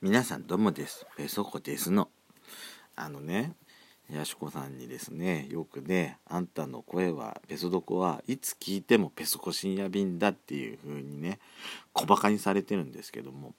皆さんどうもです。ペソコですの。あのねやしこさんにですねよくねあんたの声はペソドコはいつ聞いてもペソコ深夜便だっていう風にね小バカにされてるんですけども。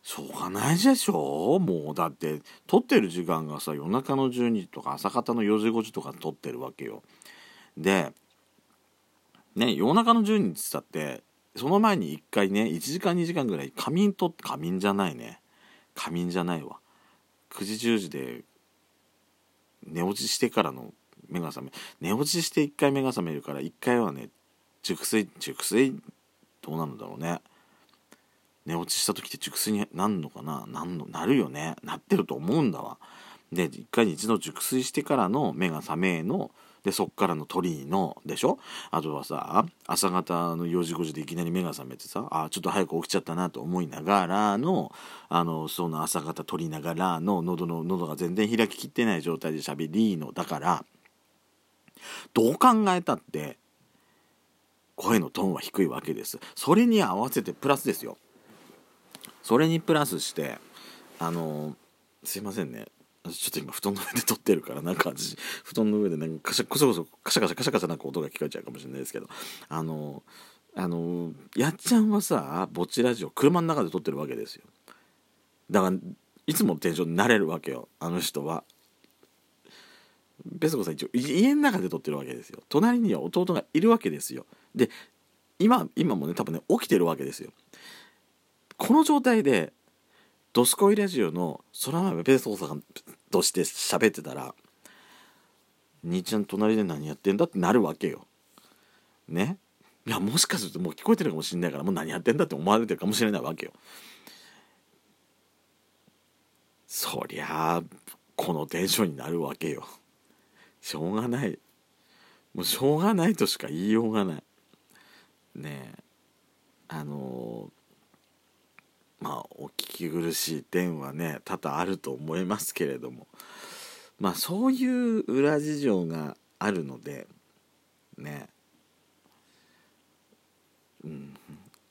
しょうがないでしょもうだって撮ってる時間がさ夜中の12時とか朝方の4時5時とか撮ってるわけよ。でね夜中の12時っつったってその前に1回ね1時間2時間ぐらい仮眠と仮眠じゃないね。仮眠じゃないわ。9時10時で寝落ちしてからの目が覚め寝落ちして1回目が覚めるから1回はね熟睡熟睡どうなるんだろうね。寝落ちした時って熟睡になるのかな？なんのなるよね。なってると思うんだわ。で1回に一度熟睡してからの目が覚めのでそっからの鳥居のでしょ？あとはさ朝方の4時5時でいきなり目が覚めてさあちょっと早く起きちゃったなと思いながらのあのその朝方取りながらの喉の喉が全然開ききってない状態で喋りのだからどう考えたって声のトーンは低いわけです。それに合わせてプラスですよ。それにプラスしてあのすいませんね。ちょっと今布団の上で撮ってるからなんか私布団の上でなんかカシャコソコソカシャカシャカシャカシャなんか音が聞こえちゃうかもしれないですけどあのあのやっちゃんはさぼっちラジオ車の中で撮ってるわけですよだからいつもテンションになれるわけよあの人はベスコさん一応家の中で撮ってるわけですよ隣には弟がいるわけですよで今今もね多分ね起きてるわけですよこの状態でドスコイラジオの空豆ペース大阪として喋ってたら兄ちゃん隣で何やってんだってなるわけよ。ね？いやもしかするともう聞こえてるかもしれないからもう何やってんだって思われてるかもしれないわけよ。そりゃあこのテンションになるわけよ。しょうがない。もうしょうがないとしか言いようがない。ねえあのーまあお聞き苦しい点はね多々あると思いますけれども。まあそういう裏事情があるのでね。うん。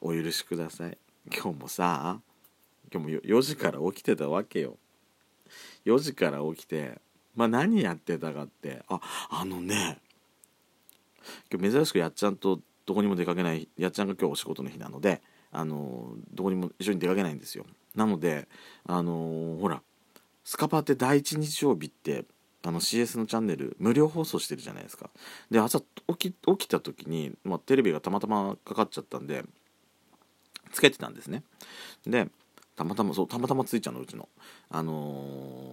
お許しください。今日もさ今日も4時から起きてたわけよ。4時から起きてまあ何やってたかってああのね今日珍しくやっちゃんとどこにも出かけないやっちゃんが今日お仕事の日なのであのどこにも一緒に出かけないんですよ。なのであのほらスカパーって第一日曜日ってあの CS のチャンネル無料放送してるじゃないですか。で朝起き起きた時に、まあ、テレビがたまたまかかっちゃったんでつけてたんですね。でたまたまそうたまたまついちゃうのうちの。あの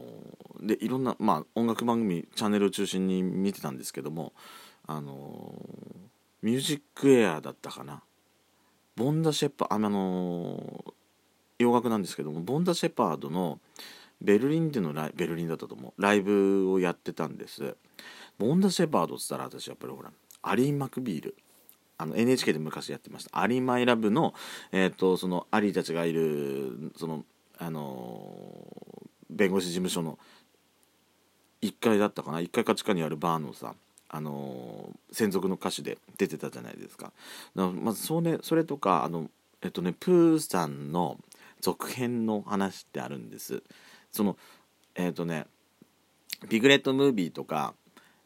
ー、でいろんなまあ音楽番組チャンネルを中心に見てたんですけどもあのー、ミュージックエアだったかな。ボンダ・シェパあの洋楽なんですけどもボンダ・シェパードのベルリンでのライベルリンだったと思う。ライブをやってたんです。ボンダ・シェパードっつったら私やっぱりほらアリー・マクビール。あの NHK で昔やってました「アリー・マイ・ラブの」えーと、そのアリーたちがいるそのあのー、弁護士事務所の1階だったかな。1階か地下にあるバーのさあの専属の歌手で出てたじゃないですか。かまずそれそれとかあの、えっとね、プーさんの続編の話ってあるんです。そのえっとねピグレットムービーとか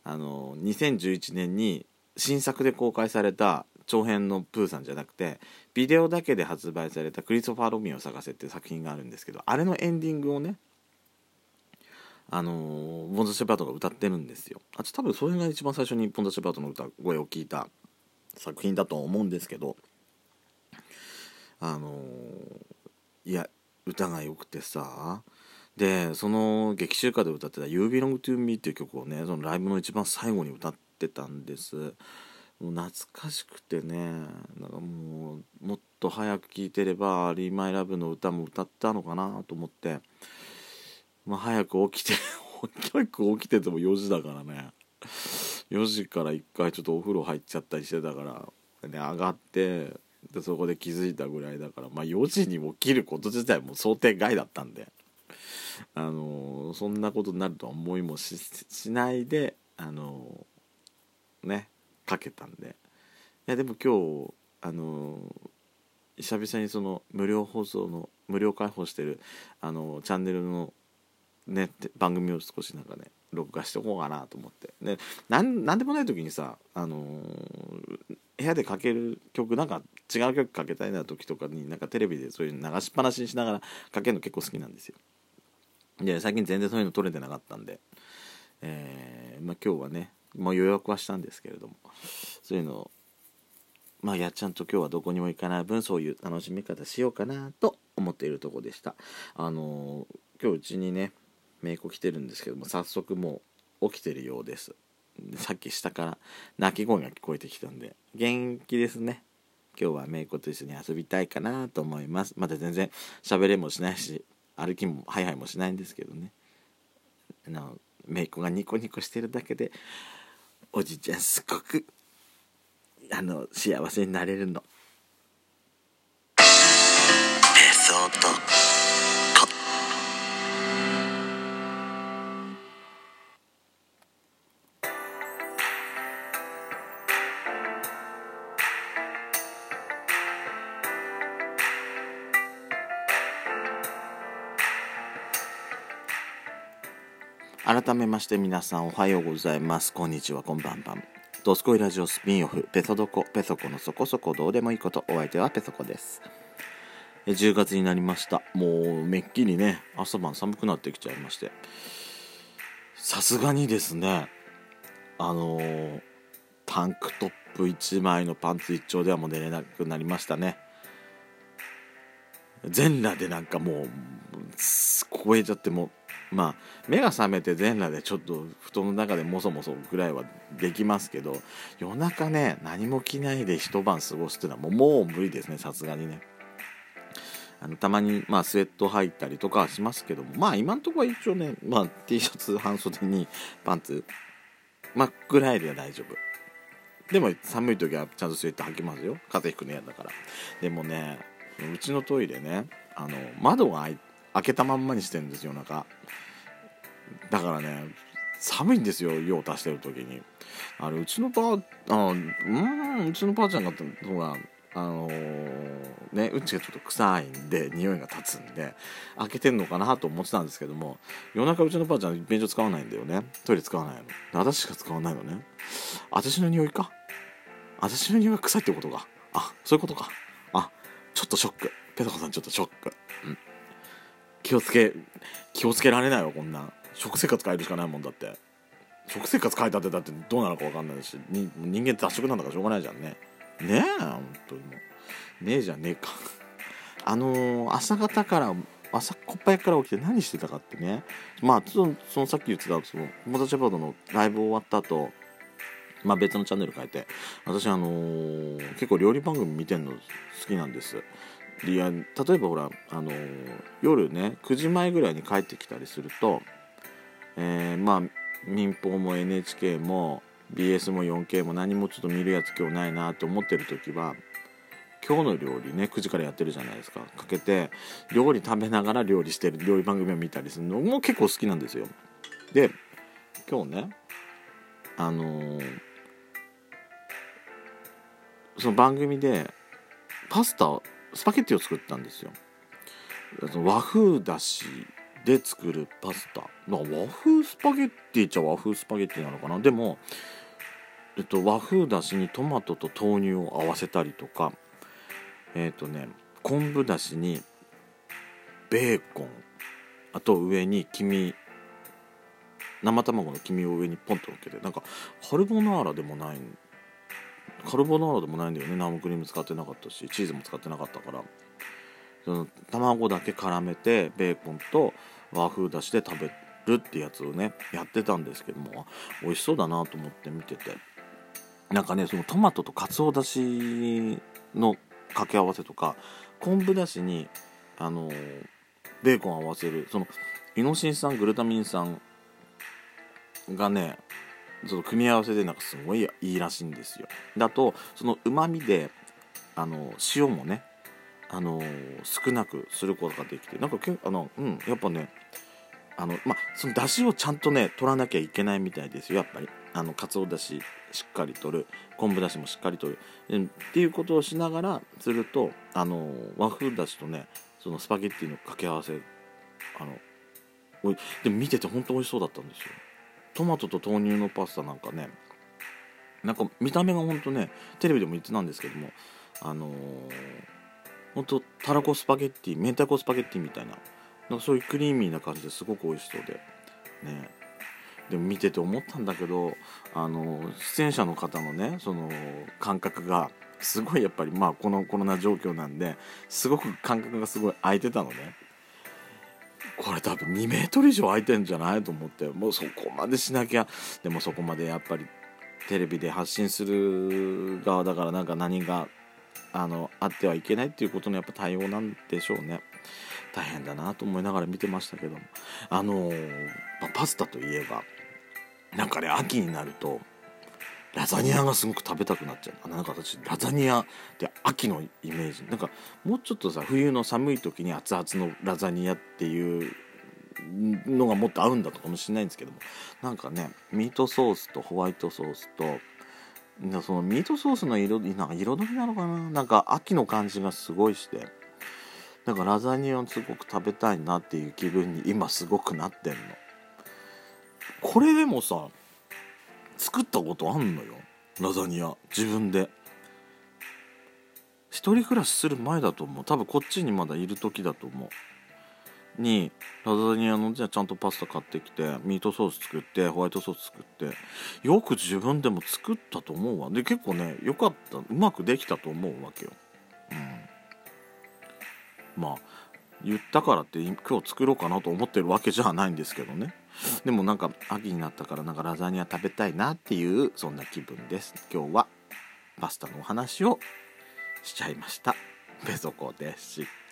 あの2011年に新作で公開された長編のプーさんじゃなくてビデオだけで発売された「クリストファー・ロミオを探せ」っていう作品があるんですけどあれのエンディングをねあのー、ボンザ・シェパートが歌ってるんですよ。あ多分それが一番最初にボンザ・シェパートの歌声を聞いた作品だと思うんですけど。あの、いや歌が良くてさ。でその劇中歌で歌ってた「You Belong to Me」っていう曲をねそのライブの一番最後に歌ってたんです。もう懐かしくてね。なんかもうもっと早く聴いてれば「リーマイラブの歌も歌ったのかなと思って。まあ、早く起きて 早く起きてても4時だからね。4時から1回ちょっとお風呂入っちゃったりしてたからで上がってでそこで気づいたぐらいだから、まあ、4時に起きること自体も想定外だったんで、あのー、そんなことになるとは思いもしないで、あのー、ねかけたんで。いやでも今日、あのー、久々にその無料放送の無料開放してるあのチャンネルのね番組を少しなんかね録画しておこうかなと思って。でなんなんでもない時にさ、あのー、部屋でかける曲なんか違う曲かけたいな時とかになんかテレビでそういう流しっぱなしにしながらかけるの結構好きなんですよ。で最近全然そういうの撮れてなかったんで、えー、まあ、今日はねもう予約はしたんですけれどもそういうのをまあやっちゃんと今日はどこにも行かない分そういう楽しみ方しようかなと思っているとこでした。あのー、今日うちにね姪っ子来てるんですけども早速もう起きてるようですさっき下から鳴き声が聞こえてきたんで元気ですね今日は姪っ子と一緒に遊びたいかなと思いますまだ全然喋れもしないし歩きもハイハイもしないんですけどねあの姪っ子がニコニコしてるだけでおじいちゃんすごくあの幸せになれるの。改めまして皆さんおはようございます。こんにちは、こんばんばん。ドスコイラジオスピンオフ、ペソドコ、ペソコのそこそこどうでもいいこと、お相手はペソコです。10月になりました。もうめっきりね、朝晩寒くなってきちゃいまして。さすがにですね、あのー、タンクトップ1枚のパンツ一丁ではもう寝れなくなりましたね。全裸でなんかもう、超えちゃってもうまあ目が覚めて全裸でちょっと布団の中でもそもそぐらいはできますけど夜中ね何も着ないで一晩過ごすっていうのはもうもう無理ですねさすがにね。あのたまに、まあ、スウェット入ったりとかはしますけどもまあ今んとこは一応ね、まあ、T シャツ半袖にパンツまあぐらいでは大丈夫。でも寒い時はちゃんとスウェット履きますよ。風邪ひくの嫌だから。でもねうちのトイレねあの窓が開い開けたまんまにしてるんですよ中だからね寒いんですよ用を足してる時に。あれうちのばあうんうちのばあちゃんがのがあのー、ねうんちがちょっと臭いんで匂いが立つんで開けてんのかなと思ってたんですけども夜中うちのばあちゃん便所使わないんだよね。トイレ使わないの。私しか使わないのね。私の匂いか？私の匂いが臭いってことか。あそういうことか。あちょっとショック。ペタコさんちょっとショック。うん。気をつけ気をつけられないわこんな食生活変えるしかないもんだって。食生活変えたってだってどうなのか分かんないし人間雑食なんだからしょうがないじゃんね。ねえ本当にもねえじゃねえか。あのー、朝方から朝こっぱやから起きて何してたかってね。まあそのそのさっき言ってたその友達バードのライブ終わった後まあ別のチャンネル変えて私あのー、結構料理番組見てんの好きなんです。いや例えばほらあの、夜ね9時前ぐらいに帰ってきたりするとえー、まあ民放も NHK も BS も 4K も何もちょっと見るやつ今日ないなと思ってる時は今日の料理ね9時からやってるじゃないですか。かけて料理食べながら料理してる料理番組を見たりするのも結構好きなんですよ。で今日ねあのー、その番組でパスタスパゲッティを作ったんですよ。和風だしで作るパスタ。まあ和風スパゲッティっちゃ和風スパゲッティなのかな。でも、えっと、和風だしにトマトと豆乳を合わせたりとか。えっとね昆布だしにベーコン。あと上に黄身。生卵の黄身を上にポンと乗っけて。なんかカルボナーラでもないんカルボナーラでもないんだよね。生クリーム使ってなかったしチーズも使ってなかったから。その卵だけ絡めてベーコンと和風だしで食べるってやつをねやってたんですけども美味しそうだなと思って見てて。なんかねそのトマトとかつおだしの掛け合わせとか昆布だしにあのベーコン合わせるそのイノシン酸グルタミン酸がねその組み合わせでなんかすごいいいらしいんですよ。だとそのうまみであの塩もねあの少なくすることができてなんかけあの、うん、やっぱねあのまあその出汁をちゃんとね取らなきゃいけないみたいですよ。やっぱり。あのかつおだししっかり取る。昆布だしもしっかり取る。っていうことをしながらするとあの和風だしとねそのスパゲッティの掛け合わせあのおいでも見てて本当美味しそうだったんですよ。トマトと豆乳のパスタなんかねなんか見た目が本当ねテレビでも言ってたんですけどもあのー、本当たらこスパゲッティ明太子スパゲッティみたいななんかそういうクリーミーな感じですごく美味しそうでね。でも見てて思ったんだけどあの出演者の方のねその感覚がすごいやっぱりまあこのコロナ状況なんですごく感覚がすごい空いてたのね。これ多分2メートル以上空いてんじゃないと思ってもうそこまでしなきゃ。でもそこまでやっぱりテレビで発信する側だからなんか何があのあってはいけないっていうことのやっぱ対応なんでしょうね。大変だなと思いながら見てましたけども。あのパスタといえばなんかね秋になるとラザニアがすごく食べたくなっちゃう。なんか私ラザニアって秋のイメージ。なんかもうちょっとさ冬の寒い時に熱々のラザニアっていうのがもっと合うんだとかもしれないんですけども。なんかねミートソースとホワイトソースとそのミートソースの色なんか彩りなのかな？なんか秋の感じがすごいして。なんかラザニアをすごく食べたいなっていう気分に今すごくなってんの。これでもさ作ったことあんのよ。ラザニア。自分で。一人暮らしする前だと思う。多分こっちにまだいる時だと思う。にラザニアのじゃあちゃんとパスタ買ってきてミートソース作ってホワイトソース作って。よく自分でも作ったと思うわ。で結構ねよかった。うまくできたと思うわけよ。うん。まあ言ったからって今日作ろうかなと思ってるわけじゃないんですけどね。でもなんか秋になったからなんかラザニア食べたいなっていうそんな気分です。今日はパスタのお話をしちゃいました。ペソコでした